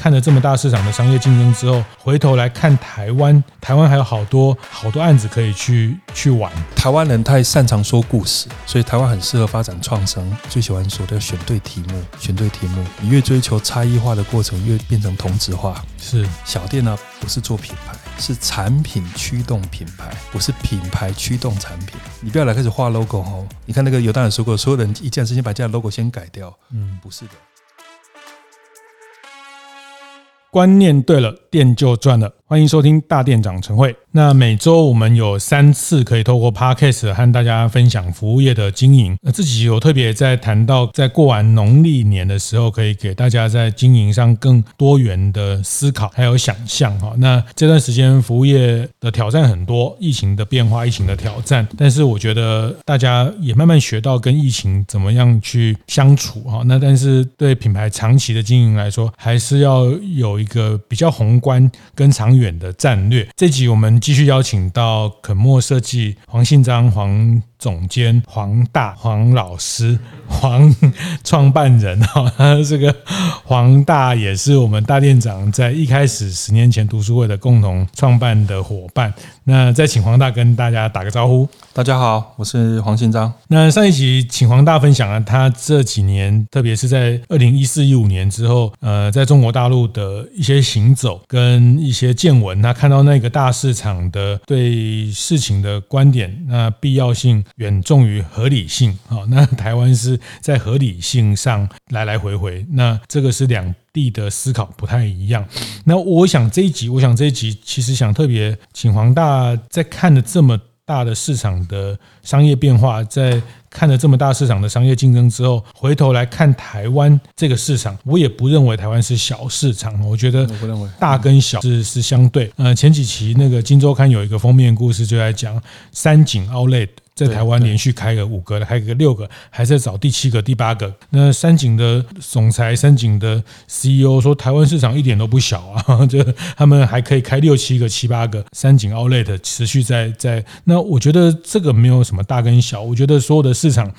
看了这么大市场的商业竞争之后，回头来看台湾，台湾还有好多好多案子可以去去玩。台湾人太擅长说故事，所以台湾很适合发展创生。最喜欢说的选对题目，选对题目。你越追求差异化的过程，越变成同质化。是小店呢，不是做品牌，是产品驱动品牌，不是品牌驱动产品。你不要来开始画 logo 哦。你看那个有大人说过，所有人一件事情把这样 logo 先改掉。嗯，不是的。观念对了，店就赚了。欢迎收听大店长晨会。那每周我们有三次可以透过 Podcast 和大家分享服务业的经营。那自己有特别在谈到，在过完农历年的时候，可以给大家在经营上更多元的思考，还有想象哈。那这段时间服务业的挑战很多，疫情的变化，疫情的挑战。但是我觉得大家也慢慢学到跟疫情怎么样去相处哈。那但是对品牌长期的经营来说，还是要有一个比较宏观跟长远的战略。这集我们继续邀请到肯莫设计黄信章黄总监黄大黄老师黄创办人 哈，这个黄大也是我们大店长在一开始十年前读书会的共同创办的伙伴。那再请黄大跟大家打个招呼。大家好，我是黄信章。那上一集请黄大分享了他这几年，特别是在二零一四一五年之后，呃，在中国大陆的一些行走跟一些见闻，他看到那个大市场的对事情的观点，那必要性。远重于合理性，好，那台湾是在合理性上来来回回，那这个是两地的思考不太一样。那我想这一集，我想这一集其实想特别请黄大在看了这么大的市场的商业变化，在看了这么大市场的商业竞争之后，回头来看台湾这个市场，我也不认为台湾是小市场，我觉得大跟小是是相对。呃，前几期那个《金周刊》有一个封面故事，就在讲三井 Outlet。在台湾连续开个五个，开个六个，还在找第七个、第八个。那三井的总裁、三井的 CEO 说，台湾市场一点都不小啊，就他们还可以开六七个、七八个。三井 Outlet 持续在在。那我觉得这个没有什么大跟小，我觉得所有的市场。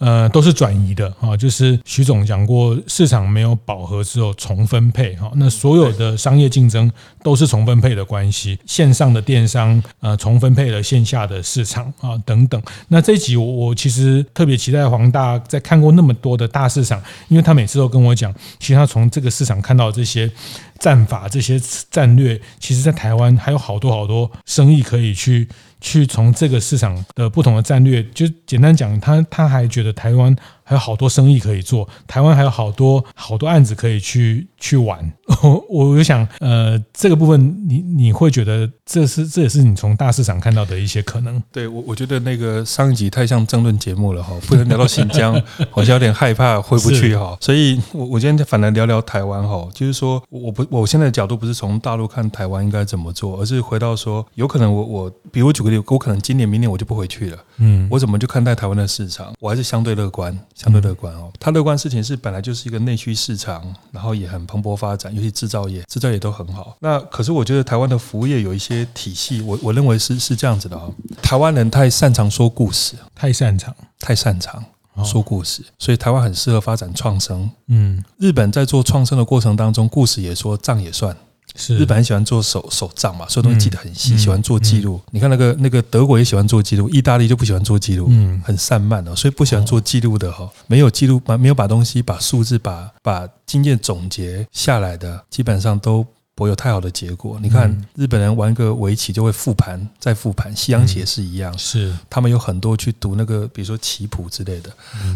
呃，都是转移的哈，就是徐总讲过，市场没有饱和之后重分配哈，那所有的商业竞争都是重分配的关系，线上的电商呃重分配了线下的市场啊等等。那这一集我我其实特别期待黄大在看过那么多的大市场，因为他每次都跟我讲，其实他从这个市场看到这些战法、这些战略，其实在台湾还有好多好多生意可以去。去从这个市场的不同的战略，就简单讲，他他还觉得台湾还有好多生意可以做，台湾还有好多好多案子可以去去玩。我我就想，呃，这个部分你你会觉得这是这也是你从大市场看到的一些可能？对，我我觉得那个上一集太像争论节目了哈，不能聊到新疆，好像有点害怕回不去哈。所以我我今天反来聊聊台湾哈，就是说我不我现在的角度不是从大陆看台湾应该怎么做，而是回到说，有可能我我比如举个例，我可能今年明年我就不回去了，嗯，我怎么去看待台湾的市场？我还是相对乐观。相对乐观哦，他乐观事情是本来就是一个内需市场，然后也很蓬勃发展，尤其制造业，制造业都很好。那可是我觉得台湾的服务业有一些体系，我我认为是是这样子的哦。台湾人太擅长说故事，太擅长，太擅长说故事，所以台湾很适合发展创生。嗯，日本在做创生的过程当中，故事也说，账也算。是日本很喜欢做手手账嘛，所有东西记得很细，喜欢做记录。你看那个那个德国也喜欢做记录，意大利就不喜欢做记录，嗯，很散漫哦，所以不喜欢做记录的哈，没有记录把没有把东西把数字把把经验总结下来的，基本上都。我有太好的结果，你看日本人玩个围棋就会复盘再复盘，西洋棋也是一样，是他们有很多去读那个，比如说棋谱之类的。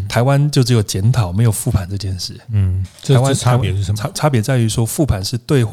台湾就只有检讨，没有复盘这件事。嗯，台湾差别是什么？差差别在于说复盘是对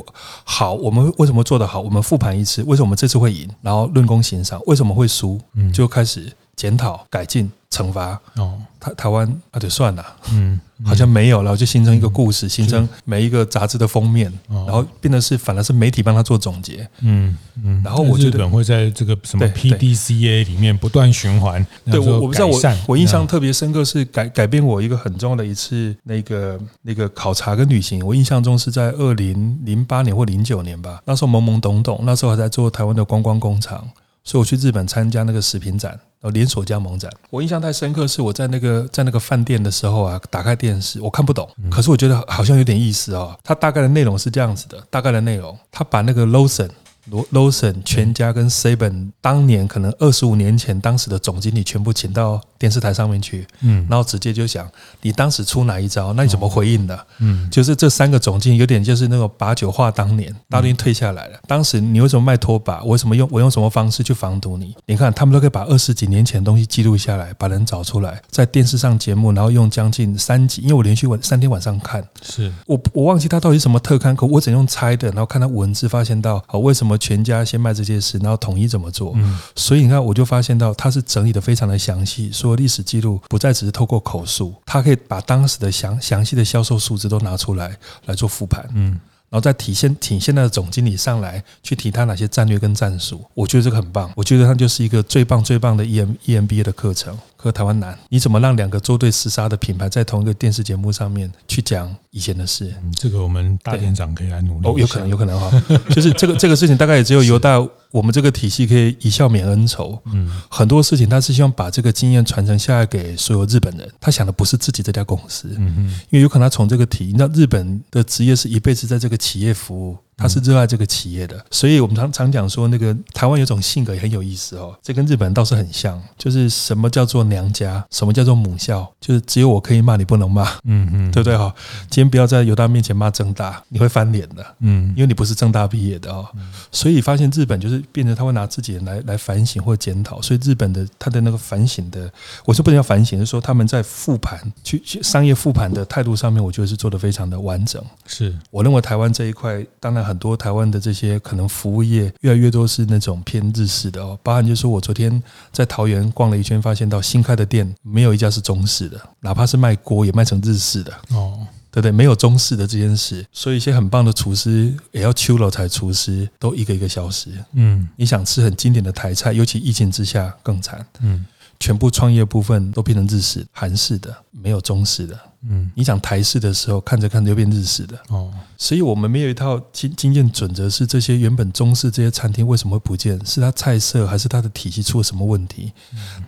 好，我们为什么做得好？我们复盘一次，为什么这次会赢？然后论功行赏，为什么会输？就开始检讨改进。惩罚哦。台台湾啊，就算了，嗯，好像没有了，就形成一个故事，形成每一个杂志的封面，然后变得是反而是媒体帮他做总结，嗯嗯，然后我觉得日本会在这个什么 PDCA 里面不断循环，对我我不知道我我印象特别深刻是改改变我一个很重要的一次那个那个考察跟旅行，我印象中是在二零零八年或零九年吧，那时候懵懵懂懂，那时候还在做台湾的观光工厂，所以我去日本参加那个食品展。呃，连锁加盟展，我印象太深刻，是我在那个在那个饭店的时候啊，打开电视，我看不懂，可是我觉得好像有点意思哦。它大概的内容是这样子的，大概的内容，他把那个 Lawson。罗 Lawson 全家跟 Seven 当年可能二十五年前当时的总经理全部请到电视台上面去，嗯，然后直接就想你当时出哪一招，那你怎么回应的？嗯，就是这三个总经理有点就是那个把酒话当年，大都已经退下来了。当时你为什么卖拖把？我为什么用我用什么方式去防堵你？你看他们都可以把二十几年前的东西记录下来，把人找出来，在电视上节目，然后用将近三集，因为我连续晚三天晚上看，是我我忘记他到底是什么特刊，可我只能用猜的，然后看他文字发现到啊为什么全家先卖。这些事，然后统一怎么做？嗯，所以你看，我就发现到他是整理的非常的详细，说历史记录不再只是透过口述，他可以把当时的详详细的销售数字都拿出来来做复盘，嗯，然后再体现请现在的总经理上来去提他哪些战略跟战术，我觉得这个很棒，我觉得他就是一个最棒最棒的 EM EMBA 的课程。和台湾难，你怎么让两个作对厮杀的品牌在同一个电视节目上面去讲以前的事？嗯，这个我们大店长可以来努力。哦，有可能，有可能哈，就是这个这个事情大概也只有犹大我们这个体系可以一笑泯恩仇。嗯，很多事情他是希望把这个经验传承下来给所有日本人。他想的不是自己这家公司，嗯嗯，因为有可能他从这个体，那日本的职业是一辈子在这个企业服务。他是热爱这个企业的，所以我们常常讲说，那个台湾有种性格也很有意思哦，这跟日本倒是很像，就是什么叫做娘家，什么叫做母校，就是只有我可以骂你不能骂，嗯嗯，对不对哈？今天不要在犹大面前骂正大，你会翻脸的，嗯，因为你不是正大毕业的哦，所以发现日本就是变成他会拿自己人来来反省或检讨，所以日本的他的那个反省的，我是不能叫反省，是说他们在复盘去去商业复盘的态度上面，我觉得是做得非常的完整。是。我认为台湾这一块，当然很。很多台湾的这些可能服务业越来越多是那种偏日式的哦，包含就是我昨天在桃园逛了一圈，发现到新开的店没有一家是中式的，哪怕是卖锅也卖成日式的哦，对不对？没有中式的这件事，所以一些很棒的厨师也要秋了才厨师都一个一个消失。嗯，你想吃很经典的台菜，尤其疫情之下更惨。嗯。全部创业部分都变成日式、韩式的，没有中式的。嗯，你想台式的时候，看着看着又变日式的。哦，所以我们没有一套经经验准则，是这些原本中式这些餐厅为什么会不见？是它菜色还是它的体系出了什么问题？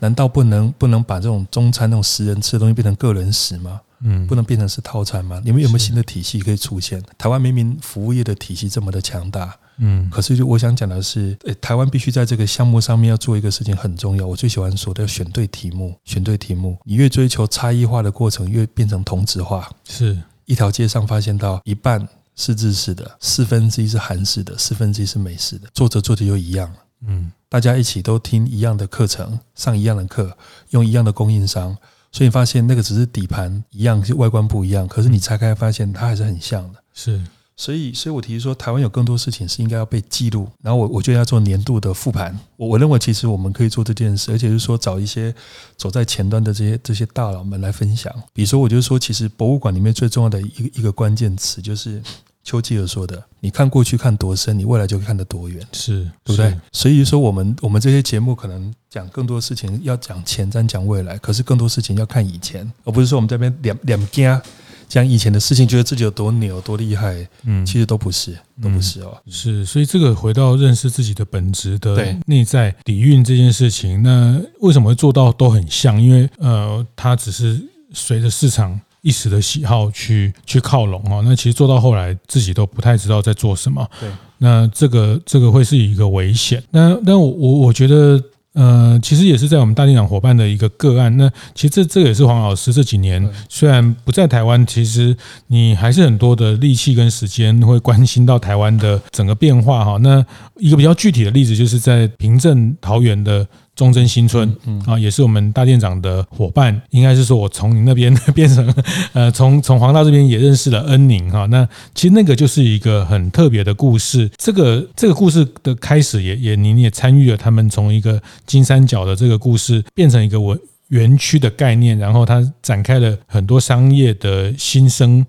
难道不能不能把这种中餐那种十人吃的东西变成个人食吗？嗯，不能变成是套餐吗？你们有没有新的体系可以出现？台湾明明服务业的体系这么的强大。嗯，可是就我想讲的是，诶，台湾必须在这个项目上面要做一个事情很重要。我最喜欢说的要选对题目，选对题目。你越追求差异化的过程，越变成同质化。是一条街上发现到一半是日式的，四分之一是韩式的，四分之一是美式的，做着做着又一样了。嗯，大家一起都听一样的课程，上一样的课，用一样的供应商，所以你发现那个只是底盘一样，就外观不一样，可是你拆开发现它还是很像的。是。所以，所以我提出说，台湾有更多事情是应该要被记录。然后我，我就要做年度的复盘。我我认为，其实我们可以做这件事，而且是说找一些走在前端的这些这些大佬们来分享。比如说，我就说，其实博物馆里面最重要的一个一个关键词，就是丘吉尔说的：“你看过去看多深，你未来就看得多远。”是，对不对？所以说，我们我们这些节目可能讲更多事情要讲前瞻，讲未来，可是更多事情要看以前，而不是说我们这边两两家。讲以前的事情，觉得自己有多牛、多厉害，嗯，其实都不是，都不是哦。是，所以这个回到认识自己的本质的内在底蕴这件事情，那为什么会做到都很像？因为呃，它只是随着市场一时的喜好去去靠拢哦。那其实做到后来，自己都不太知道在做什么。对，那这个这个会是一个危险。那那我我我觉得。呃，其实也是在我们大店长伙伴的一个个案。那其实这这个也是黄老师这几年虽然不在台湾，其实你还是很多的力气跟时间会关心到台湾的整个变化哈。那一个比较具体的例子，就是在平镇桃园的。忠贞新村啊，也是我们大店长的伙伴，应该是说我从你那边 变成呃，从从黄大这边也认识了恩宁哈。那其实那个就是一个很特别的故事。这个这个故事的开始也也您也参与了，他们从一个金三角的这个故事变成一个文园区的概念，然后它展开了很多商业的新生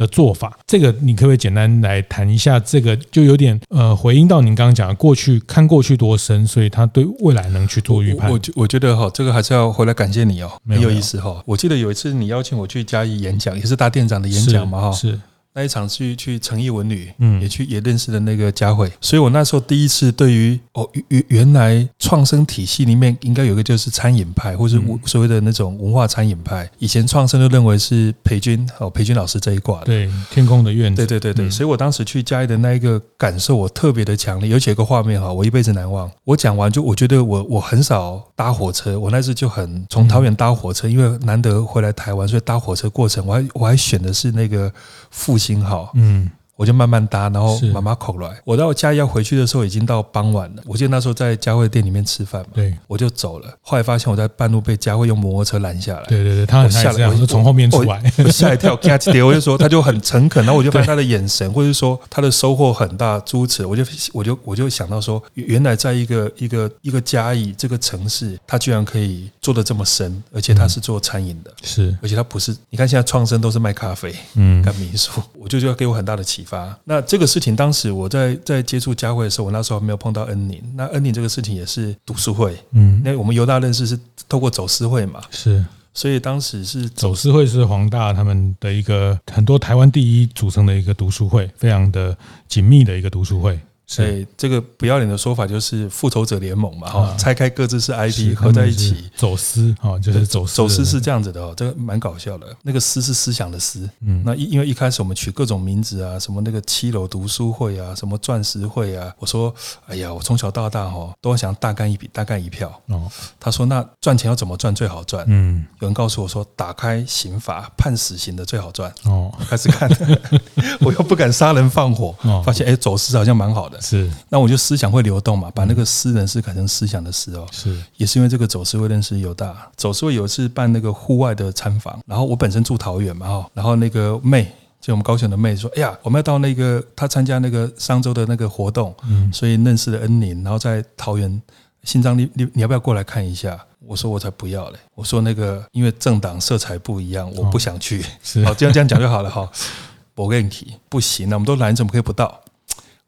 的做法。这个你可不可以简单来谈一下？这个就有点呃回应到您刚刚讲的过去看过去多深，所以他对未来能去做预判。我我，我觉得哈，这个还是要回来感谢你哦，很有意思哈。我记得有一次你邀请我去嘉义演讲，也是大店长的演讲嘛哈。是。那一场去去诚毅文旅，嗯，也去也认识了那个佳慧，所以我那时候第一次对于哦原原来创生体系里面应该有个就是餐饮派，或是所谓的那种文化餐饮派。以前创生就认为是培军哦培军老师这一挂的，对天空的院子，对对对对。所以我当时去嘉义的那一个感受，我特别的强烈，尤其有个画面哈，我一辈子难忘。我讲完就我觉得我我很少搭火车，我那次就很从桃园搭火车，因为难得回来台湾，所以搭火车过程我还我还选的是那个。复兴号，嗯。我就慢慢搭，然后妈妈口来。我到嘉义要回去的时候，已经到傍晚了。我记得那时候在佳慧店里面吃饭嘛，对，我就走了。后来发现我在半路被佳慧用摩托车拦下来。对对对，他很下来，我就从后面出来，吓一跳，吓一跳。我就说，他就很诚恳，然后我就发现他的眼神，或者说他的收获很大，诸此。我就我就我就想到说，原来在一个一个一个嘉义这个城市，他居然可以做的这么深，而且他是做餐饮的，是，而且他不是。你看现在创生都是卖咖啡，嗯，干民宿，我就觉得给我很大的启发。那这个。事情当时我在在接触佳慧的时候，我那时候还没有碰到恩宁。那恩宁这个事情也是读书会，嗯，那我们犹大认识是透过走私会嘛，是，所以当时是走私会是黄大他们的一个很多台湾第一组成的一个读书会，非常的紧密的一个读书会。所以这个不要脸的说法就是复仇者联盟嘛，哈，拆开各自是 IP 合在一起走私，哈，就是走走私是这样子的哦，这个蛮搞笑的。那个思是思想的思，嗯，那因因为一开始我们取各种名字啊，什么那个七楼读书会啊，什么钻石会啊，我说，哎呀，我从小到大哈都想大干一笔，大干一票。哦，他说那赚钱要怎么赚最好赚？嗯，有人告诉我说，打开刑法判死刑的最好赚。哦，开始看 我又不敢杀人放火，发现哎，走私好像蛮好的。是，那我就思想会流动嘛，把那个诗人是改成思想的诗哦。是，也是因为这个走思会认识犹大，走思会有一次办那个户外的参访，然后我本身住桃园嘛哈，然后那个妹，就我们高雄的妹说，哎呀，我们要到那个她参加那个商周的那个活动，嗯，所以认识了恩宁，然后在桃园新庄，你你你要不要过来看一下？我说我才不要嘞，我说那个因为政党色彩不一样，我不想去。是，好，这样这样讲就好了哈。我跟你不行，那我们都来，怎么可以不到？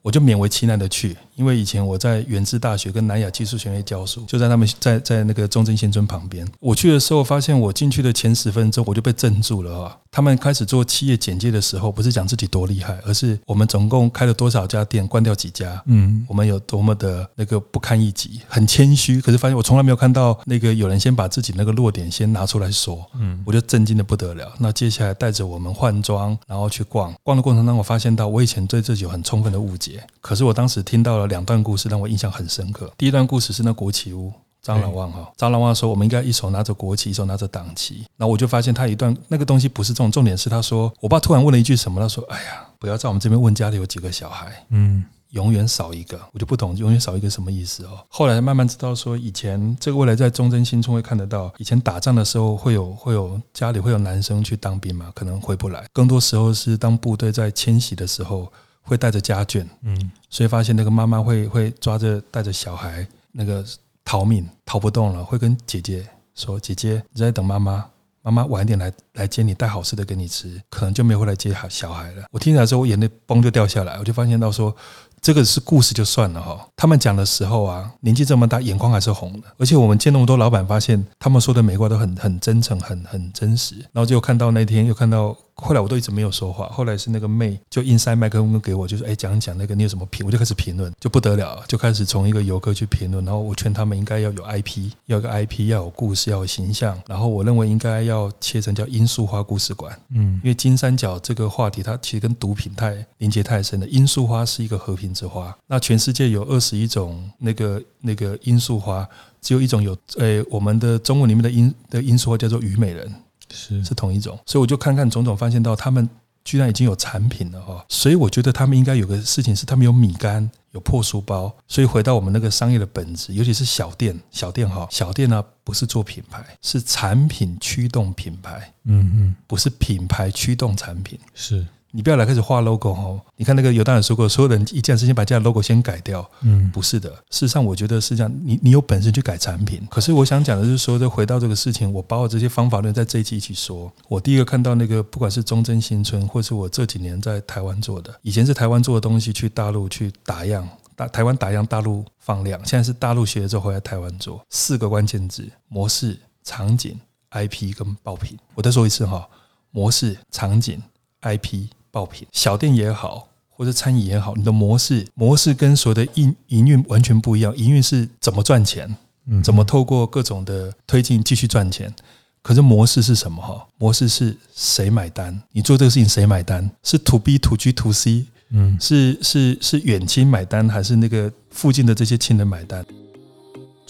我就勉为其难的去。因为以前我在元智大学跟南亚技术学院教书，就在他们在在那个中正新村旁边。我去的时候，发现我进去的前十分钟我就被镇住了啊。他们开始做企业简介的时候，不是讲自己多厉害，而是我们总共开了多少家店，关掉几家，嗯，我们有多么的那个不堪一击，很谦虚。可是发现我从来没有看到那个有人先把自己那个弱点先拿出来说，嗯，我就震惊的不得了。那接下来带着我们换装，然后去逛，逛的过程当中，我发现到我以前对自己有很充分的误解。可是我当时听到了两段故事，让我印象很深刻。第一段故事是那国旗屋，张老旺哈，张老旺说我们应该一手拿着国旗，一手拿着党旗。然后我就发现他一段那个东西不是这种，重点是他说，我爸突然问了一句什么？他说：“哎呀，不要在我们这边问家里有几个小孩，嗯，永远少一个。”我就不懂永远少一个什么意思哦。后来慢慢知道说，以前这个未来在忠贞新村会看得到，以前打仗的时候会有会有家里会有男生去当兵嘛，可能回不来。更多时候是当部队在迁徙的时候。会带着家眷，嗯，所以发现那个妈妈会会抓着带着小孩，那个逃命逃不动了，会跟姐姐说：“姐姐，你在等妈妈，妈妈晚一点来来接你，带好吃的给你吃。”可能就没有回来接小孩了。我听起来之后，我眼泪嘣就掉下来，我就发现到说。这个是故事就算了哈，他们讲的时候啊，年纪这么大，眼眶还是红的。而且我们见那么多老板，发现他们说的每句话都很很真诚，很很真实。然后就看到那天，又看到后来我都一直没有说话。后来是那个妹就硬塞麦克风给我，就说：“哎，讲讲那个你有什么评？”我就开始评论，就不得了，就开始从一个游客去评论。然后我劝他们应该要有 IP，要有个 IP，要有故事，要有形象。然后我认为应该要切成叫罂粟花故事馆，嗯，因为金三角这个话题它其实跟毒品太连接太深了。罂粟花是一个和平。之花，那全世界有二十一种那个那个罂粟花，只有一种有，诶，我们的中文里面的罂的罂粟花叫做虞美人，是。是同一种，所以我就看看种种，发现到他们居然已经有产品了哈，所以我觉得他们应该有个事情是，他们有米干，有破书包，所以回到我们那个商业的本质，尤其是小店，小店哈，小店呢不是做品牌，是产品驱动品牌，嗯嗯，不是品牌驱动产品，是。你不要来开始画 logo 哦。你看那个有大人说过，所有人一件事情把这样 logo 先改掉。嗯，不是的。事实上，我觉得是这样。你你有本事去改产品。可是我想讲的是说，就回到这个事情，我把我这些方法论在这一期一起说。我第一个看到那个，不管是中正新村，或是我这几年在台湾做的，以前是台湾做的东西，去大陆去打样，大台湾打样，大陆放量。现在是大陆学了之后回来台湾做。四个关键字：模式、场景、IP 跟爆品。我再说一次哈。模式、场景、IP、爆品，小店也好，或者餐饮也好，你的模式模式跟所有的营营运完全不一样。营运是怎么赚钱？嗯，怎么透过各种的推进继续赚钱？可是模式是什么？哈，模式是谁买单？你做这个事情谁买单？是 To B、To G、To C？嗯，是是是远亲买单，还是那个附近的这些亲人买单？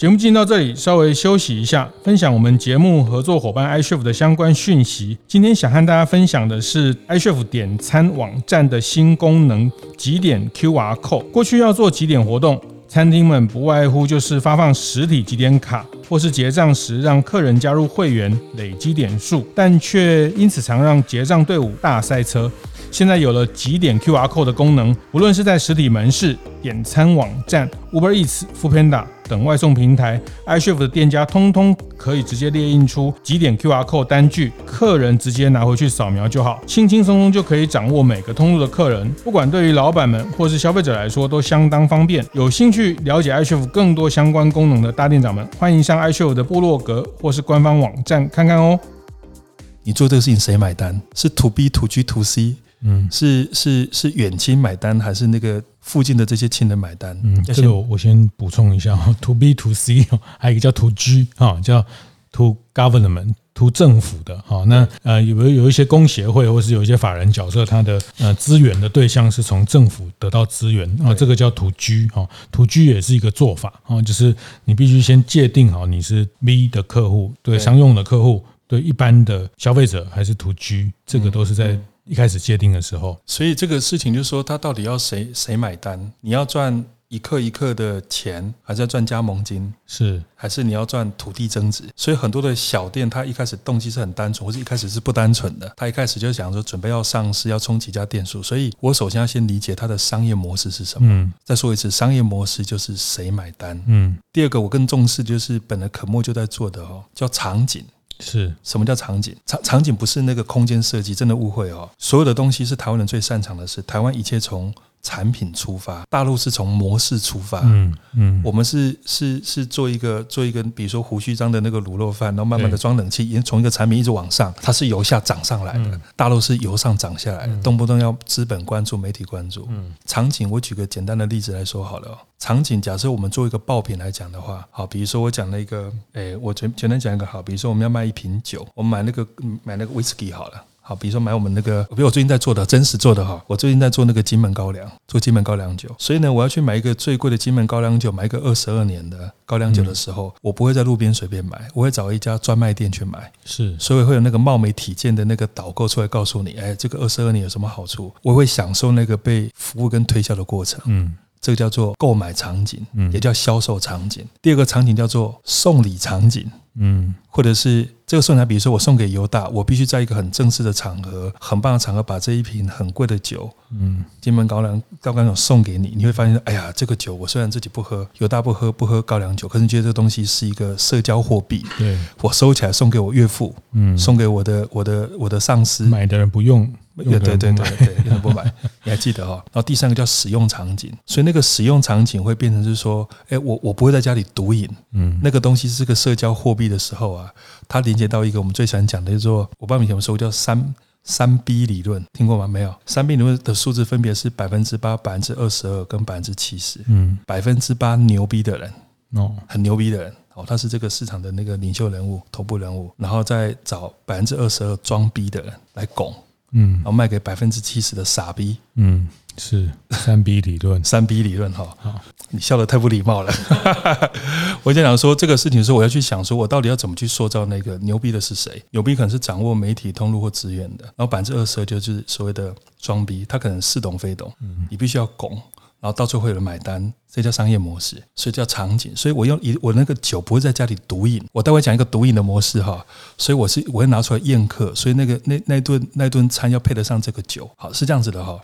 节目进到这里，稍微休息一下，分享我们节目合作伙伴 iChef 的相关讯息。今天想和大家分享的是 iChef 点餐网站的新功能——集点 QR Code。过去要做集点活动，餐厅们不外乎就是发放实体集点卡，或是结账时让客人加入会员累积点数，但却因此常让结账队伍大塞车。现在有了集点 QR Code 的功能，无论是在实体门市、点餐网站、Uber Eats、Foodpanda 等外送平台，iChef 的店家通通可以直接列印出几点 QR Code 单据，客人直接拿回去扫描就好，轻轻松松就可以掌握每个通路的客人。不管对于老板们或是消费者来说，都相当方便。有兴趣了解 iChef 更多相关功能的大店长们，欢迎上 iChef 的部落格或是官方网站看看哦。你做这个事情谁买单？是 To B、To G、To C？嗯，是是是远亲买单，还是那个附近的这些亲人买单？嗯，这个我我先补充一下哈，to B to C，还有一个叫 to G 哈，叫 to government，to 政府的哈。那呃有有有一些工协会，或是有一些法人角色，他的呃资源的对象是从政府得到资源啊，这个叫 to G 哈，to G 也是一个做法啊，就是你必须先界定好你是 B 的客户，对商用的客户，对一般的消费者，还是 to G，这个都是在。一开始界定的时候，所以这个事情就是说，他到底要谁谁买单？你要赚一克一克的钱，还是要赚加盟金？是，还是你要赚土地增值？所以很多的小店，他一开始动机是很单纯，或者一开始是不单纯的。他一开始就想说，准备要上市，要冲几家店数。所以我首先要先理解他的商业模式是什么。嗯，再说一次，商业模式就是谁买单。嗯，第二个我更重视就是本来可墨就在做的哦，叫场景。是什么叫场景？场场景不是那个空间设计，真的误会哦。所有的东西是台湾人最擅长的事，台湾一切从。产品出发，大陆是从模式出发，嗯嗯，我们是是是做一个做一个，比如说胡须章的那个卤肉饭，然后慢慢的装冷气，因为从一个产品一直往上，它是由下涨上来的，大陆是由上涨下来的，动不动要资本关注、媒体关注。嗯，场景，我举个简单的例子来说好了哦。场景，假设我们做一个爆品来讲的话，好，比如说我讲了一个，诶，我简简单讲一个好，比如说我们要卖一瓶酒，我们买那个买那个威士忌好了。好，比如说买我们那个，比如我最近在做的，真实做的哈，我最近在做那个金门高粱，做金门高粱酒，所以呢，我要去买一个最贵的金门高粱酒，买一个二十二年的高粱酒的时候，我不会在路边随便买，我会找一家专卖店去买，是，所以会有那个貌美体健的那个导购出来告诉你，哎，这个二十二年有什么好处，我会享受那个被服务跟推销的过程，嗯，这个叫做购买场景，嗯，也叫销售场景。第二个场景叫做送礼场景。嗯，或者是这个送礼，比如说我送给犹大，我必须在一个很正式的场合、很棒的场合，把这一瓶很贵的酒，嗯，金门高粱高粱酒送给你。你会发现，哎呀，这个酒我虽然自己不喝，犹大不喝不喝高粱酒，可是你觉得这个东西是一个社交货币，对，我收起来送给我岳父，嗯，送给我的我的我的上司，买的人不用。对对对对对，用不买，你还记得哈？然后第三个叫使用场景，所以那个使用场景会变成是说，哎，我我不会在家里独饮，嗯，那个东西是个社交货币的时候啊，它连接到一个我们最喜欢讲的，叫做我不知道你有没有说过叫三三 B 理论，听过吗？没有，三 B 理论的数字分别是百分之八、百分之二十二跟百分之七十，嗯，百分之八牛逼的人哦，很牛逼的人哦，他是这个市场的那个领袖人物、头部人物，然后再找百分之二十二装逼的人来拱。嗯，然后卖给百分之七十的傻逼。嗯，是三 B 理论，三 B 理论哈。好，你笑得太不礼貌了。我就想说这个事情的时候，我要去想说，我到底要怎么去塑造那个牛逼的是谁？牛逼可能是掌握媒体通路或资源的，然后百分之二十二就是所谓的装逼，他可能似懂非懂。嗯，你必须要拱。然后到最后会有人买单，这叫商业模式，所以叫场景。所以我用一我那个酒不会在家里独饮，我待会讲一个独饮的模式哈。所以我是我会拿出来宴客，所以那个那那顿那顿餐要配得上这个酒，好，是这样子的哈。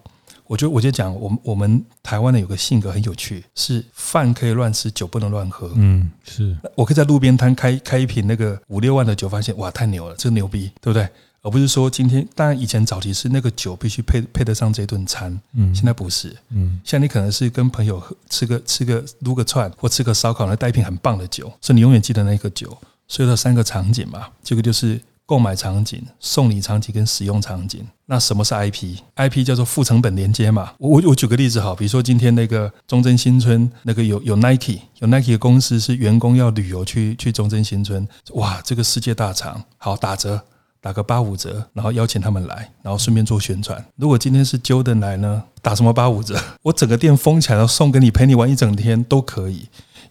我就我就讲，我们我们台湾的有个性格很有趣，是饭可以乱吃，酒不能乱喝。嗯，是我可以在路边摊开开一瓶那个五六万的酒，发现哇太牛了，这个牛逼，对不对？而不是说今天，当然以前早期是那个酒必须配配得上这顿餐，嗯，现在不是，嗯，现在你可能是跟朋友喝吃个吃个撸个串或吃个烧烤，来带一瓶很棒的酒，所以你永远记得那个酒。所以这三个场景嘛，这个就是。购买场景、送礼场景跟使用场景，那什么是 IP？IP 叫做负成本连接嘛。我我我举个例子哈，比如说今天那个中正新村那个有有 Nike 有 Nike 的公司是员工要旅游去去中正新村，哇，这个世界大厂好打折，打个八五折，然后邀请他们来，然后顺便做宣传。如果今天是 Jordan 来呢，打什么八五折？我整个店封起来，然后送给你，陪你玩一整天都可以。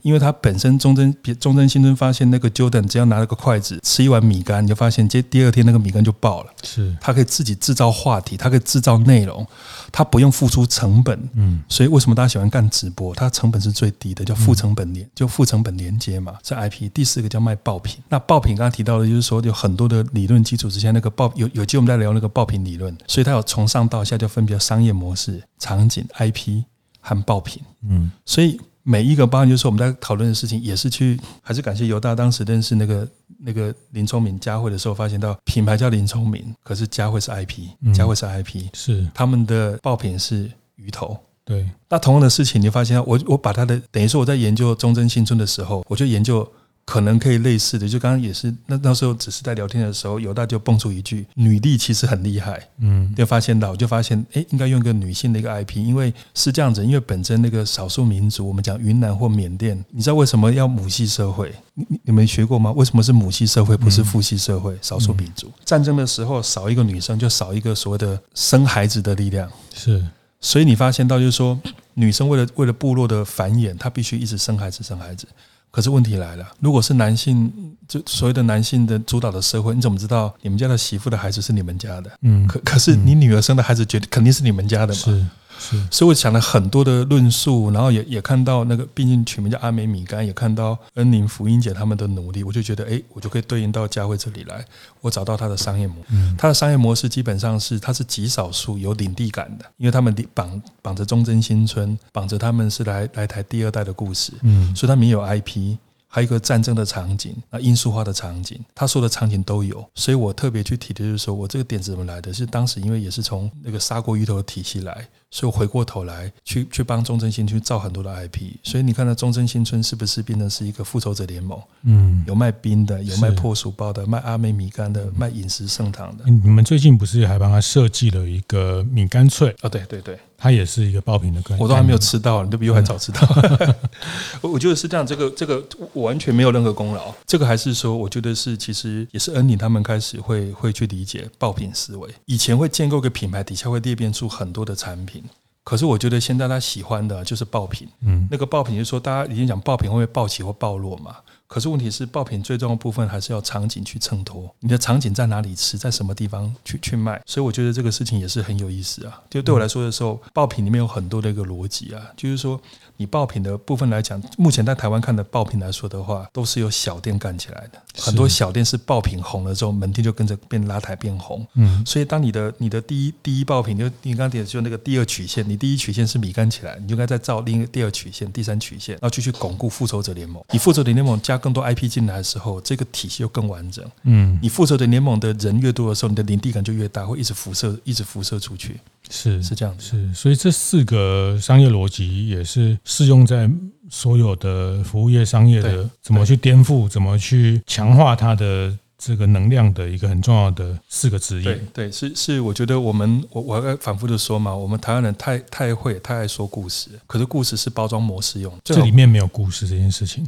因为他本身中正中正新村发现那个 Jordan 只要拿了个筷子吃一碗米干，你就发现接第二天那个米干就爆了。是，他可以自己制造话题，他可以制造内容，他不用付出成本。嗯，所以为什么大家喜欢干直播？它成本是最低的，叫负成本连，就负成本连接嘛，是 IP。第四个叫卖爆品。那爆品刚刚提到的，就是说有很多的理论基础之下，那个爆有有机会我们在聊那个爆品理论，所以它有从上到下就分别商业模式、场景、IP 和爆品。嗯，所以。每一个包含就是我们在讨论的事情，也是去还是感谢犹大当时认识那个那个林聪明佳慧的时候，发现到品牌叫林聪明，可是佳慧是 IP，佳慧是 IP，是他们的爆品是鱼头。对，那同样的事情，你发现我我把它的等于说我在研究中正新村的时候，我就研究。可能可以类似的，就刚刚也是那那时候只是在聊天的时候，犹大就蹦出一句：“女力其实很厉害。”嗯，就发现到，我就发现，哎，应该用一个女性的一个 IP，因为是这样子，因为本身那个少数民族，我们讲云南或缅甸，你知道为什么要母系社会？你你们学过吗？为什么是母系社会，不是父系社会？少数民族战争的时候少一个女生，就少一个所谓的生孩子的力量。是，所以你发现到，就是说，女生为了为了部落的繁衍，她必须一直生孩子，生孩子。可是问题来了，如果是男性，就所谓的男性的主导的社会，你怎么知道你们家的媳妇的孩子是你们家的？嗯，可可是你女儿生的孩子，绝对肯定是你们家的嘛？是。是，所以我想了很多的论述，然后也也看到那个，毕竟取名叫阿美米干，也看到恩宁、福音姐他们的努力，我就觉得，哎，我就可以对应到佳慧这里来，我找到他的商业模他的商业模式基本上是，他是极少数有领地感的，因为他们绑绑着忠贞新村，绑着他们是来来台第二代的故事，嗯，所以他们也有 IP。还有一个战争的场景，那罂粟花的场景，他说的场景都有，所以我特别去提的就是说，我这个点子怎么来的？是当时因为也是从那个砂锅鱼头的体系来，所以我回过头来去 去帮忠贞新村去造很多的 IP。所以你看到忠贞新村是不是变成是一个复仇者联盟？嗯，有卖冰的，有卖破薯包的，卖阿美米干的，卖饮食圣堂的。你们最近不是还帮他设计了一个米干脆？啊，对对对。它也是一个爆品的概念，我都还没有吃到，你都比我还早吃到。我觉得是这样，这个这个我完全没有任何功劳。这个还是说，我觉得是其实也是恩宁他们开始会会去理解爆品思维。以前会建构个品牌底下会裂变出很多的产品，可是我觉得现在他喜欢的就是爆品。嗯，那个爆品就是说，大家已经讲爆品会不会爆起或爆落嘛？可是问题是，爆品最重要的部分还是要场景去衬托。你的场景在哪里吃，在什么地方去去卖？所以我觉得这个事情也是很有意思啊。就对我来说的时候，爆品里面有很多的一个逻辑啊，就是说。以爆品的部分来讲，目前在台湾看的爆品来说的话，都是由小店干起来的。很多小店是爆品红了之后，门店就跟着变拉抬变红。嗯，所以当你的你的第一第一爆品，就你刚刚提的就那个第二曲线，你第一曲线是米干起来，你就该再造另一个第二曲线、第三曲线，然后继续巩固复仇者联盟。你复仇者联盟加更多 IP 进来的时候，这个体系就更完整。嗯，你复仇者联盟的人越多的时候，你的领地感就越大，会一直辐射，一直辐射出去。是是这样子，是所以这四个商业逻辑也是适用在所有的服务业商业的怎么去颠覆，怎么去强化它的这个能量的一个很重要的四个职业。对对，是是，我觉得我们我我要反复的说嘛，我们台湾人太太会太爱说故事，可是故事是包装模式用，这里面没有故事这件事情。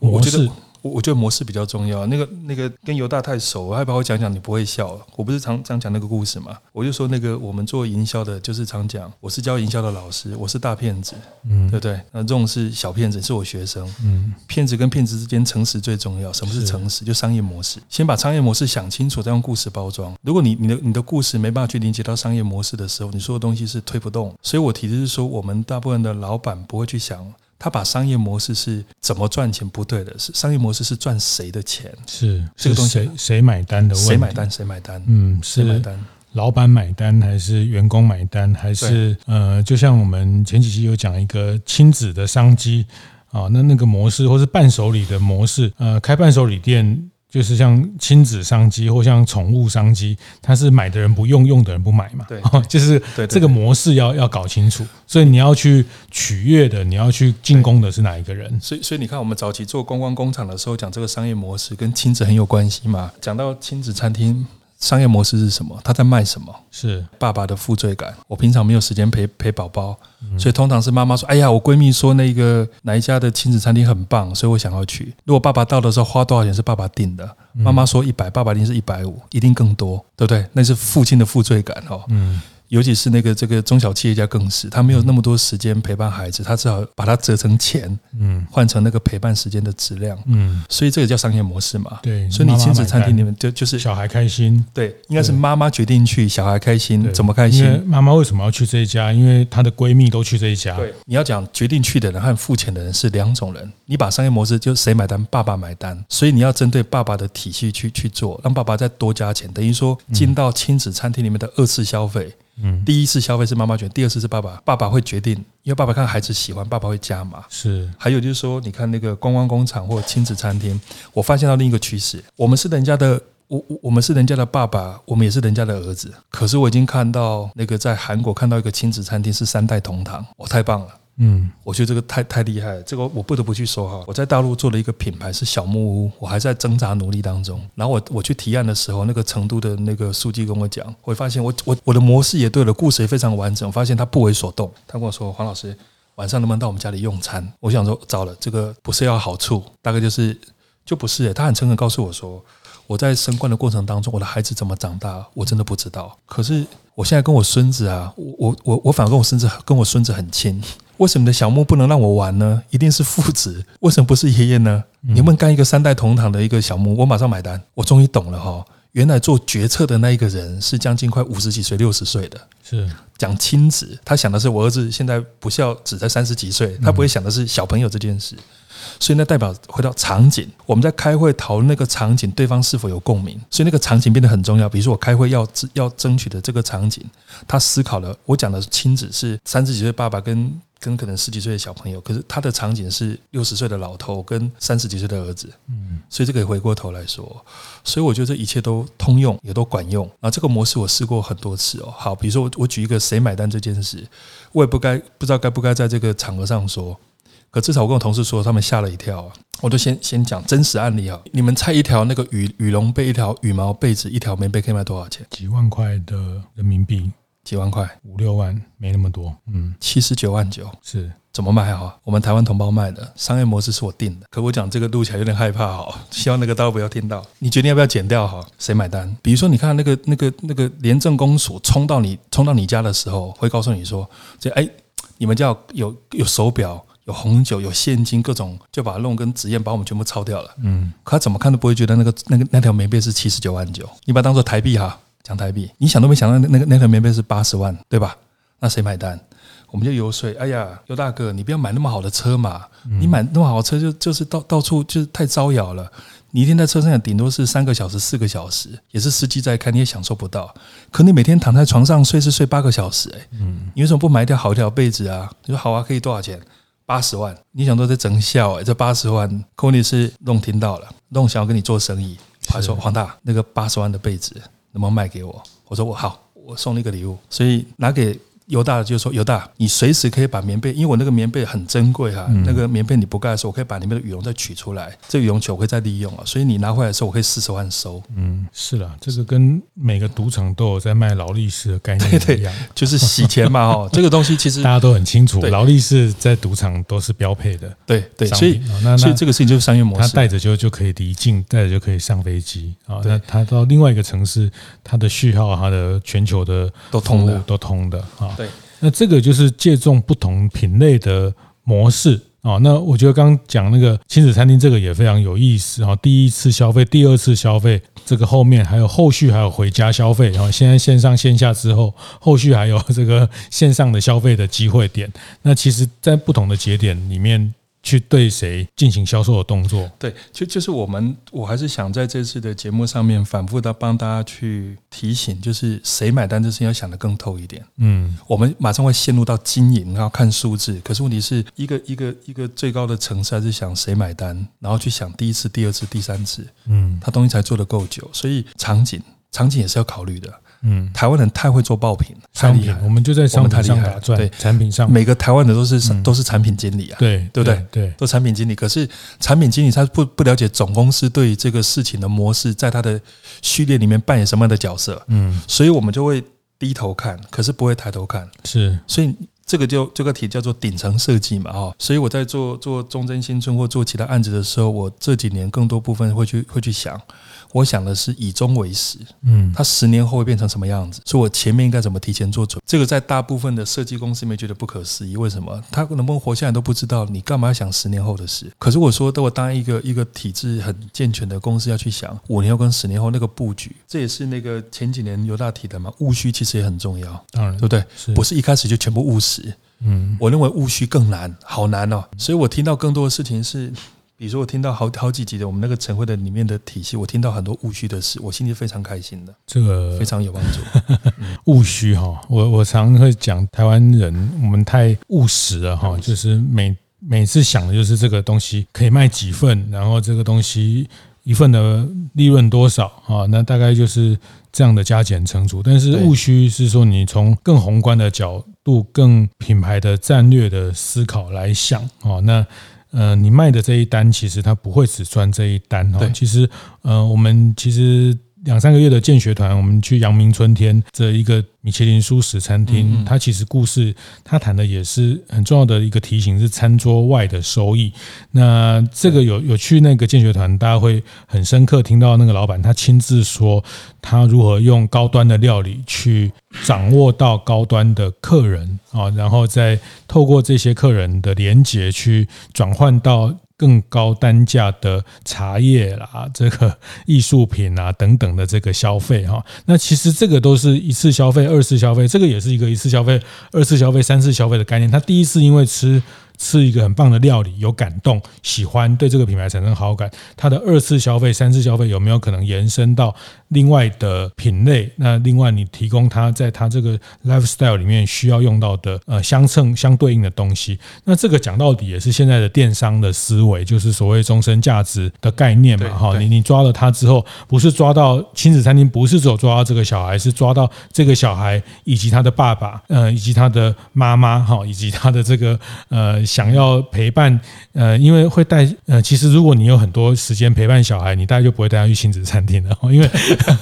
我觉得我我觉得模式比较重要。那个那个跟犹大太熟，我害怕我讲讲你不会笑。我不是常常讲那个故事嘛？我就说那个我们做营销的，就是常讲，我是教营销的老师，我是大骗子，嗯，对不对？那这种是小骗子，是我学生。嗯，骗子跟骗子之间，诚实最重要。什么是诚实？就商业模式，先把商业模式想清楚，再用故事包装。如果你你的你的故事没办法去连接到商业模式的时候，你说的东西是推不动。所以我提的是说，我们大部分的老板不会去想。他把商业模式是怎么赚钱不对的，是商业模式是赚谁的钱？是这个东西谁谁买单的问题？谁买单？谁买单？嗯，是买单？老板买单还是员工买单？还是呃，就像我们前几期有讲一个亲子的商机啊，那那个模式或是伴手礼的模式，呃，开伴手礼店。就是像亲子商机或像宠物商机，它是买的人不用，用的人不买嘛。对，就是这个模式要要搞清楚。所以你要去取悦的，你要去进攻的是哪一个人？所以，所以你看，我们早期做观光工厂的时候，讲这个商业模式跟亲子很有关系嘛。讲到亲子餐厅。商业模式是什么？他在卖什么？是爸爸的负罪感。我平常没有时间陪陪宝宝，所以通常是妈妈说：“哎呀，我闺蜜说那个哪一家的亲子餐厅很棒，所以我想要去。”如果爸爸到的时候花多少钱是爸爸定的，妈妈说一百，爸爸一定是一百五，一定更多，对不对？那是父亲的负罪感哦。嗯。尤其是那个这个中小企业家更是，他没有那么多时间陪伴孩子，他只好把它折成钱，嗯，换成那个陪伴时间的质量，嗯，所以这个叫商业模式嘛，对。所以你亲子餐厅里面就就是小孩开心，对，应该是妈妈决定去，小孩开心，怎么开心？妈妈为什么要去这一家？因为她的闺蜜都去这一家。对，你要讲决定去的人和付钱的人是两种人。你把商业模式就谁买单？爸爸买单，所以你要针对爸爸的体系去去做，让爸爸再多加钱，等于说进到亲子餐厅里面的二次消费。嗯，第一次消费是妈妈决定，第二次是爸爸，爸爸会决定，因为爸爸看孩子喜欢，爸爸会加码。是，还有就是说，你看那个观光工厂或亲子餐厅，我发现到另一个趋势，我们是人家的，我我我们是人家的爸爸，我们也是人家的儿子，可是我已经看到那个在韩国看到一个亲子餐厅是三代同堂，我太棒了。嗯，我觉得这个太太厉害了，这个我不得不去说哈。我在大陆做了一个品牌是小木屋，我还在挣扎努力当中。然后我我去提案的时候，那个成都的那个书记跟我讲，我会发现我我我的模式也对了，故事也非常完整。我发现他不为所动，他跟我说：“黄老师，晚上能不能到我们家里用餐？”我想说，糟了，这个不是要好处，大概就是就不是。他很诚恳告诉我说，我在升官的过程当中，我的孩子怎么长大，我真的不知道。可是我现在跟我孙子啊，我我我我反而跟我孙子跟我孙子很亲。为什么你的小木不能让我玩呢？一定是父子，为什么不是爷爷呢？你能不能干一个三代同堂的一个小木，我马上买单。我终于懂了哈，原来做决策的那一个人是将近快五十几岁、六十岁的，是讲亲子，他想的是我儿子现在不孝，只在三十几岁，他不会想的是小朋友这件事。所以那代表回到场景，我们在开会讨论那个场景，对方是否有共鸣？所以那个场景变得很重要。比如说我开会要要争取的这个场景，他思考了。我讲的亲子是三十几岁爸爸跟。跟可能十几岁的小朋友，可是他的场景是六十岁的老头跟三十几岁的儿子，嗯，所以这个也回过头来说，所以我觉得这一切都通用，也都管用。啊，这个模式我试过很多次哦。好，比如说我我举一个谁买单这件事，我也不该不知道该不该在这个场合上说，可至少我跟我同事说，他们吓了一跳啊。我就先先讲真实案例啊，你们猜一条那个羽羽绒被，一条羽毛被子，一条棉被可以卖多少钱？几万块的人民币。几万块，五六万，没那么多。嗯，七十九万九是怎么卖哈？我们台湾同胞卖的商业模式是我定的。可我讲这个录起来有点害怕哈，希望那个大家不要听到。你决定要不要剪掉哈？谁买单？比如说，你看那个那个那个廉政公署冲到你冲到你家的时候，会告诉你说，这哎，你们家有有，有手表、有红酒、有现金，各种就把它弄跟纸验把我们全部抄掉了。嗯，可他怎么看都不会觉得那个那个那条棉被是七十九万九，你把它当做台币哈。讲台币，你想都没想到，那个那个棉被是八十万，对吧？那谁买单？我们就游说。哎呀，尤大哥，你不要买那么好的车嘛！你买那么好的车就，就就是到到处就是太招摇了。你一天在车上顶多是三个小时、四个小时，也是司机在开，你也享受不到。可你每天躺在床上睡是睡八个小时，哎，嗯，你为什么不买一条好一条被子啊？你说好啊，可以多少钱？八十万。你想都在整笑哎，这八十万，可问题是弄听到了，弄想要跟你做生意，他说黄大那个八十万的被子。能不能卖给我？我说我好，我送你一个礼物。所以拿给犹大就说：“犹大，你随时可以把棉被，因为我那个棉被很珍贵哈、啊，嗯、那个棉被你不盖的时候，我可以把里面的羽绒再取出来，这个羽绒球我会再利用啊，所以你拿回来的时候，我可以四十万收。”嗯，是啦，这个跟每个赌场都有在卖劳力士的概念一样，对对，就是洗钱嘛哦，这个东西其实大家都很清楚，劳力士在赌场都是标配的，对对，所以那所以这个事情就是商业模式，他带着就就可以离境，带着就可以上飞机啊，那他到另外一个城市，他的序号，他的全球的都通的，都通的啊，对。那这个就是借重不同品类的模式啊。那我觉得刚讲那个亲子餐厅，这个也非常有意思啊。第一次消费，第二次消费，这个后面还有后续，还有回家消费。然后现在线上线下之后，后续还有这个线上的消费的机会点。那其实，在不同的节点里面。去对谁进行销售的动作？对，就就是我们，我还是想在这次的节目上面反复的帮大家去提醒，就是谁买单这事情要想得更透一点。嗯，我们马上会陷入到经营，然后看数字。可是问题是一个一个一个最高的层次，还是想谁买单，然后去想第一次、第二次、第三次，嗯，他东西才做得够久。所以场景，场景也是要考虑的。嗯，台湾人太会做爆品，商品，我们就在商品上打转，对，产品上，每个台湾的都是都是产品经理啊，对，对不对？对，都产品经理。可是产品经理他不不了解总公司对于这个事情的模式，在他的序列里面扮演什么样的角色？嗯，所以我们就会低头看，可是不会抬头看。是，所以这个就这个题叫做顶层设计嘛，哈。所以我在做做中正新村或做其他案子的时候，我这几年更多部分会去会去想。我想的是以终为始，嗯，它十年后会变成什么样子？所以我前面应该怎么提前做准？这个在大部分的设计公司里面觉得不可思议。为什么？他能不能活下来都不知道，你干嘛要想十年后的事？可是我说，等我当一个一个体制很健全的公司要去想五年后跟十年后那个布局，这也是那个前几年犹大提的嘛。务虚其实也很重要，当然，对不对？是不是一开始就全部务实？嗯，我认为务虚更难，好难哦。所以我听到更多的事情是。比如说，我听到好好几集的我们那个晨会的里面的体系，我听到很多务虚的事，我心里非常开心的。这个非常有帮助。务虚哈，我我常会讲台湾人，我们太务实了哈，就是每每次想的就是这个东西可以卖几份，然后这个东西一份的利润多少啊？那大概就是这样的加减乘除。但是务虚是说，你从更宏观的角度、更品牌的战略的思考来想啊，那。呃，你卖的这一单，其实它不会只赚这一单哈。其实，呃，我们其实两三个月的见学团，我们去阳明春天这一个。米其林素食餐厅，它其实故事，它谈的也是很重要的一个提醒，是餐桌外的收益。那这个有有去那个见学团，大家会很深刻听到那个老板他亲自说，他如何用高端的料理去掌握到高端的客人啊，然后再透过这些客人的连结去转换到。更高单价的茶叶啦，这个艺术品啊等等的这个消费哈，那其实这个都是一次消费、二次消费，这个也是一个一次消费、二次消费、三次消费的概念。他第一次因为吃。吃一个很棒的料理，有感动，喜欢，对这个品牌产生好感。它的二次消费、三次消费有没有可能延伸到另外的品类？那另外你提供它在它这个 lifestyle 里面需要用到的呃相称相对应的东西。那这个讲到底也是现在的电商的思维，就是所谓终身价值的概念嘛。哈，你你抓了它之后，不是抓到亲子餐厅，不是只有抓到这个小孩，是抓到这个小孩以及他的爸爸，呃，以及他的妈妈，哈，以及他的这个呃。想要陪伴，呃，因为会带，呃，其实如果你有很多时间陪伴小孩，你大概就不会带他去亲子餐厅了，因为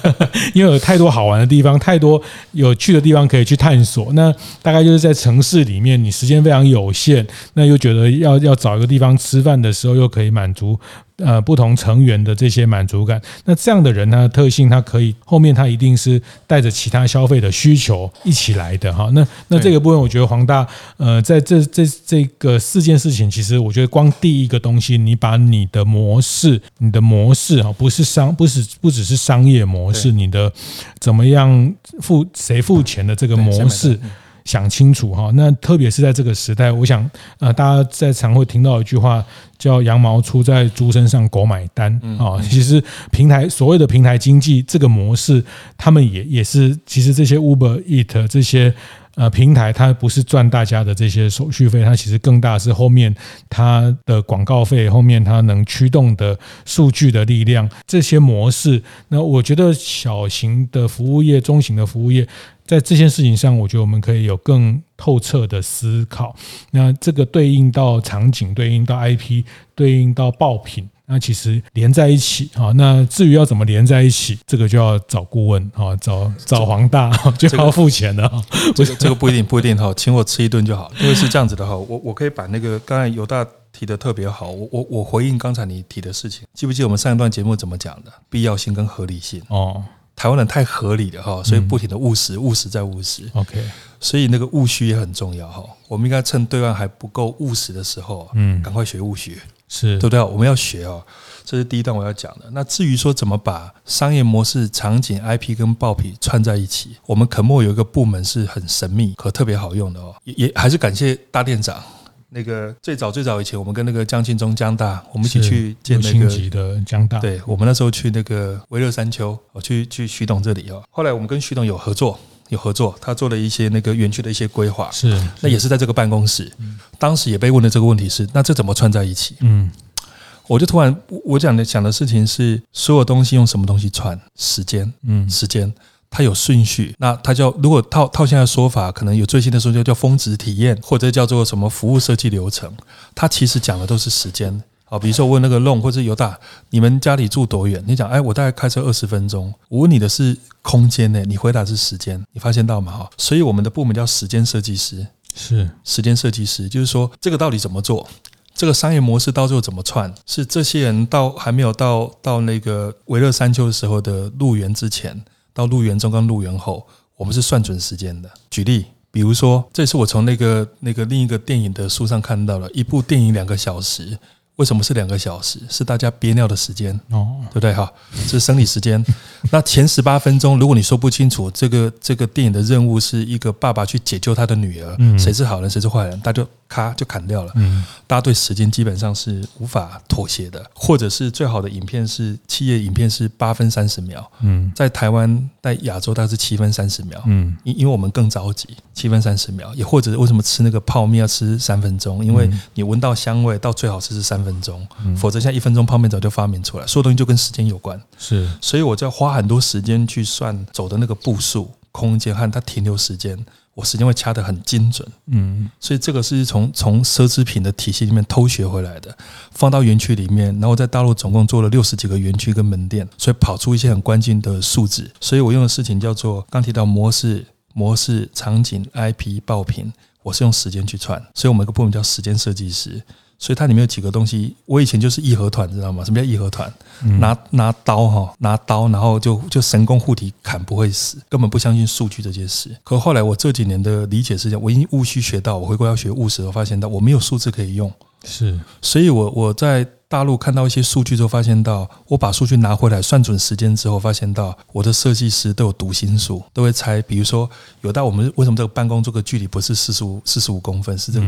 因为有太多好玩的地方，太多有趣的地方可以去探索。那大概就是在城市里面，你时间非常有限，那又觉得要要找一个地方吃饭的时候，又可以满足。呃，不同成员的这些满足感，那这样的人他的特性，他可以后面他一定是带着其他消费的需求一起来的哈。那那这个部分，我觉得黄大呃，在这这这个四件事情，其实我觉得光第一个东西，你把你的模式，你的模式哈，不是商，不是不只是商业模式，你的怎么样付谁付钱的这个模式。想清楚哈，那特别是在这个时代，我想呃，大家在常会听到一句话叫“羊毛出在猪身上，狗买单”啊。其实平台所谓的平台经济这个模式，他们也也是其实这些 Uber Eat 这些呃平台，它不是赚大家的这些手续费，它其实更大是后面它的广告费，后面它能驱动的数据的力量，这些模式。那我觉得小型的服务业、中型的服务业。在这件事情上，我觉得我们可以有更透彻的思考。那这个对应到场景，对应到 IP，对应到爆品。那其实连在一起啊，那至于要怎么连在一起，这个就要找顾问啊，找找黄大就要付钱了。这个这个不一定不一定哈，请我吃一顿就好。因为是这样子的哈，我我可以把那个刚才犹大提的特别好，我我我回应刚才你提的事情，记不记得我们上一段节目怎么讲的？必要性跟合理性哦。台湾人太合理了哈，所以不停的务实，务实再务实。OK，所以那个务虚也很重要哈。我们应该趁对岸还不够务实的时候，嗯，赶快学务虚。是对不对？我们要学哦，这是第一段我要讲的。那至于说怎么把商业模式、场景、IP 跟爆品串在一起，我们肯莫有一个部门是很神秘可特别好用的哦。也也还是感谢大店长。那个最早最早以前，我们跟那个江庆忠江大，我们一起去见那个江大。对，我们那时候去那个微热山丘，我去去徐董这里哦。后来我们跟徐董有合作，有合作，他做了一些那个园区的一些规划。是，那也是在这个办公室。当时也被问的这个问题是，那这怎么串在一起？嗯，我就突然我讲的想的事情是，所有东西用什么东西串？时间，嗯，时间，它有顺序。那它叫如果套套现在的说法，可能有最新的说就叫峰值体验，或者叫做什么服务设计流程。它其实讲的都是时间。好，比如说我问那个弄或者犹大，你们家里住多远？你讲，哎，我大概开车二十分钟。我问你的是空间呢，你回答是时间。你发现到吗？哈，所以我们的部门叫时间设计师。是时间设计师，就是说这个到底怎么做？这个商业模式到最后怎么串？是这些人到还没有到到那个维勒山丘的时候的入园之前，到入园中跟入园后，我们是算准时间的。举例，比如说，这是我从那个那个另一个电影的书上看到了一部电影两个小时。为什么是两个小时？是大家憋尿的时间，哦，对不对？哈，这是生理时间。那前十八分钟，如果你说不清楚，这个这个电影的任务是一个爸爸去解救他的女儿，谁是好人，谁是坏人，他就。咔就砍掉了，嗯，大家对时间基本上是无法妥协的，或者是最好的影片是企业影片是八分三十秒，嗯，在台湾在亚洲大概是七分三十秒，嗯，因因为我们更着急，七分三十秒，也或者为什么吃那个泡面要吃三分钟？因为你闻到香味到最好吃是三分钟，嗯。否则像一分钟泡面早就发明出来，所有东西就跟时间有关，是，所以我就要花很多时间去算走的那个步数、空间和它停留时间。我时间会掐得很精准，嗯，所以这个是从从奢侈品的体系里面偷学回来的，放到园区里面，然后在大陆总共做了六十几个园区跟门店，所以跑出一些很关键的数字。所以我用的事情叫做刚提到模式、模式、场景、IP、爆品，我是用时间去串，所以我们有个部门叫时间设计师。所以它里面有几个东西，我以前就是义和团，知道吗？什么叫义和团？拿拿刀哈，拿刀，然后就就神功护体砍不会死，根本不相信数据这件事。可后来我这几年的理解是这样，我已经务虚学到，我回国要学务实，我发现到我没有数字可以用，是，所以我我在。大陆看到一些数据之后，发现到我把数据拿回来算准时间之后，发现到我的设计师都有读心术，都会猜。比如说，有到我们为什么这个办公桌的距离不是四十五四十五公分？是这个，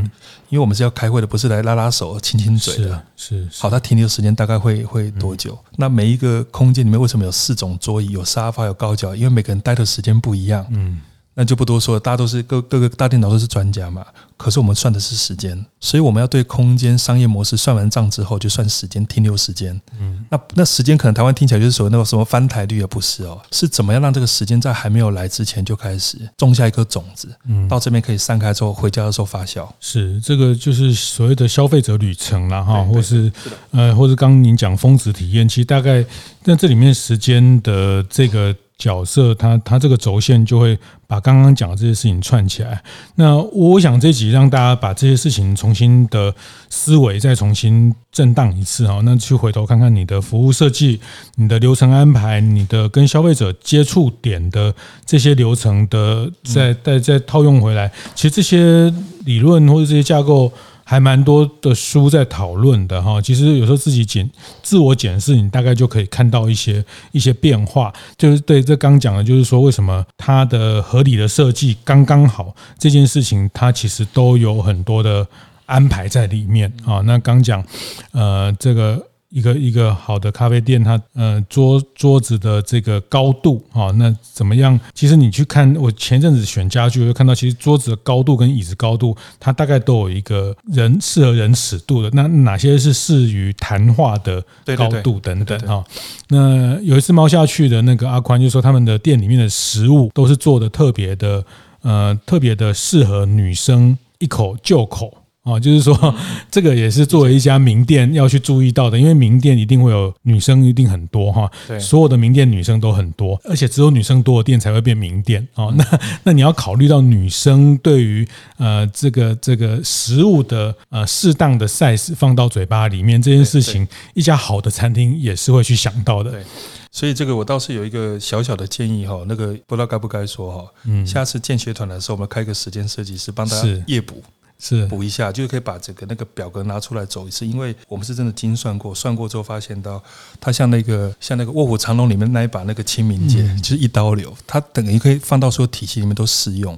因为我们是要开会的，不是来拉拉手、亲亲嘴的。是，好，它停留时间大概会会多久？那每一个空间里面为什么有四种桌椅？有沙发，有高脚？因为每个人待的时间不一样。嗯。那就不多说了，大家都是各各个大电脑都是专家嘛。可是我们算的是时间，所以我们要对空间商业模式算完账之后，就算时间停留时间。嗯，那那时间可能台湾听起来就是所谓那个什么翻台率，也不是哦，是怎么样让这个时间在还没有来之前就开始种下一颗种子，嗯，到这边可以散开之后，回家的时候发酵。是这个就是所谓的消费者旅程了哈，或是呃，或是刚刚您讲峰值体验，其实大概那这里面时间的这个。角色，他他这个轴线就会把刚刚讲的这些事情串起来。那我想这集让大家把这些事情重新的思维再重新震荡一次哈。那去回头看看你的服务设计、你的流程安排、你的跟消费者接触点的这些流程的，再再再套用回来，其实这些理论或者这些架构。还蛮多的书在讨论的哈，其实有时候自己检自我检视，你大概就可以看到一些一些变化。就是对这刚讲的，就是说为什么它的合理的设计刚刚好这件事情，它其实都有很多的安排在里面啊。那刚讲呃这个一个一个好的咖啡店，它呃桌桌子的这个高度啊，那怎么样？其实你去看，我前阵子选家具，我就看到其实桌子的高度跟椅子高度，它大概都有一个人适合人尺度的。那哪些是适于谈话的高度等等哈？那有一次猫下去的那个阿宽就说，他们的店里面的食物都是做的特别的，呃，特别的适合女生一口就口。哦，就是说，这个也是作为一家名店要去注意到的，因为名店一定会有女生，一定很多哈。对，所有的名店女生都很多，而且只有女生多的店才会变名店。哦，那那你要考虑到女生对于呃这个这个食物的呃适当的 size 放到嘴巴里面这件事情，一家好的餐厅也是会去想到的。对，所以这个我倒是有一个小小的建议哈，那个不知道该不该说哈。嗯，下次建学团的时候，我们开个时间设计师帮大家夜补。是补一下，就是可以把整个那个表格拿出来走一次，因为我们是真的精算过，算过之后发现到，它像那个像那个卧虎藏龙里面那一把那个清明剑，就是一刀流，它等于可以放到所有体系里面都适用。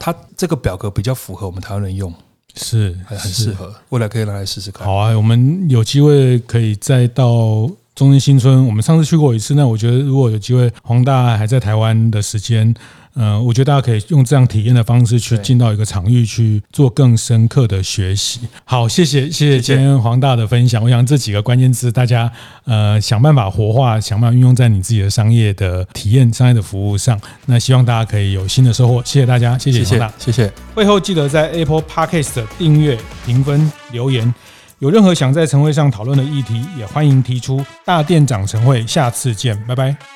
它这个表格比较符合我们台湾人用，是很很适合，未来可以拿来试试看。好啊，我们有机会可以再到中正新村，我们上次去过一次，那我觉得如果有机会，黄大还在台湾的时间。嗯，我觉得大家可以用这样体验的方式去进到一个场域去做更深刻的学习。好，谢谢谢谢今天黄大的分享。我想这几个关键字，大家呃想办法活化，想办法运用在你自己的商业的体验、商业的服务上。那希望大家可以有新的收获。谢谢大家，谢谢黄大，谢谢。会后记得在 Apple Podcast 订阅、评分、留言。有任何想在晨会上讨论的议题，也欢迎提出。大店长晨会，下次见，拜拜。